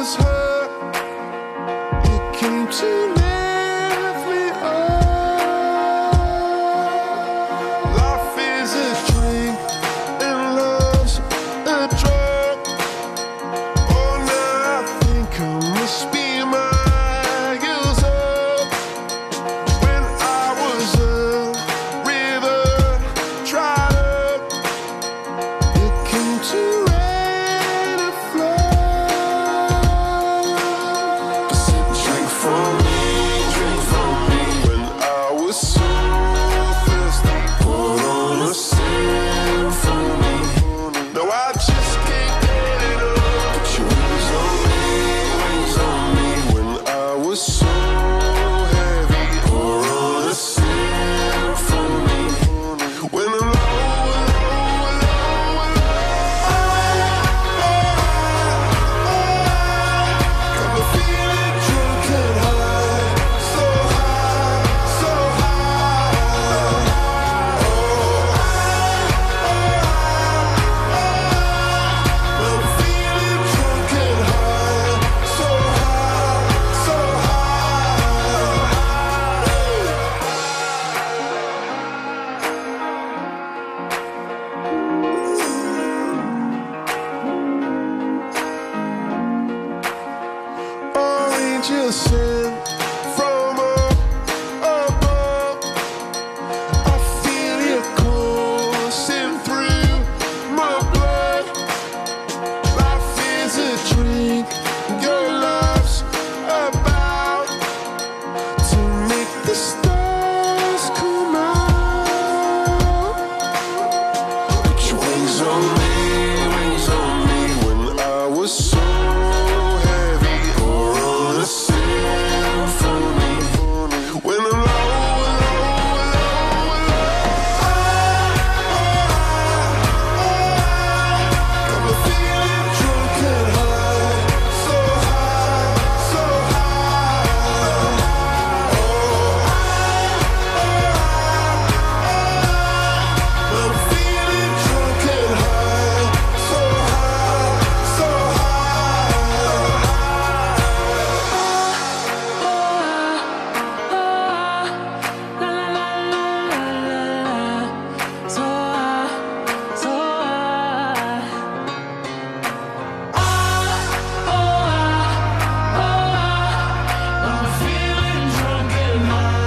was hurt, I Oh, angel sent my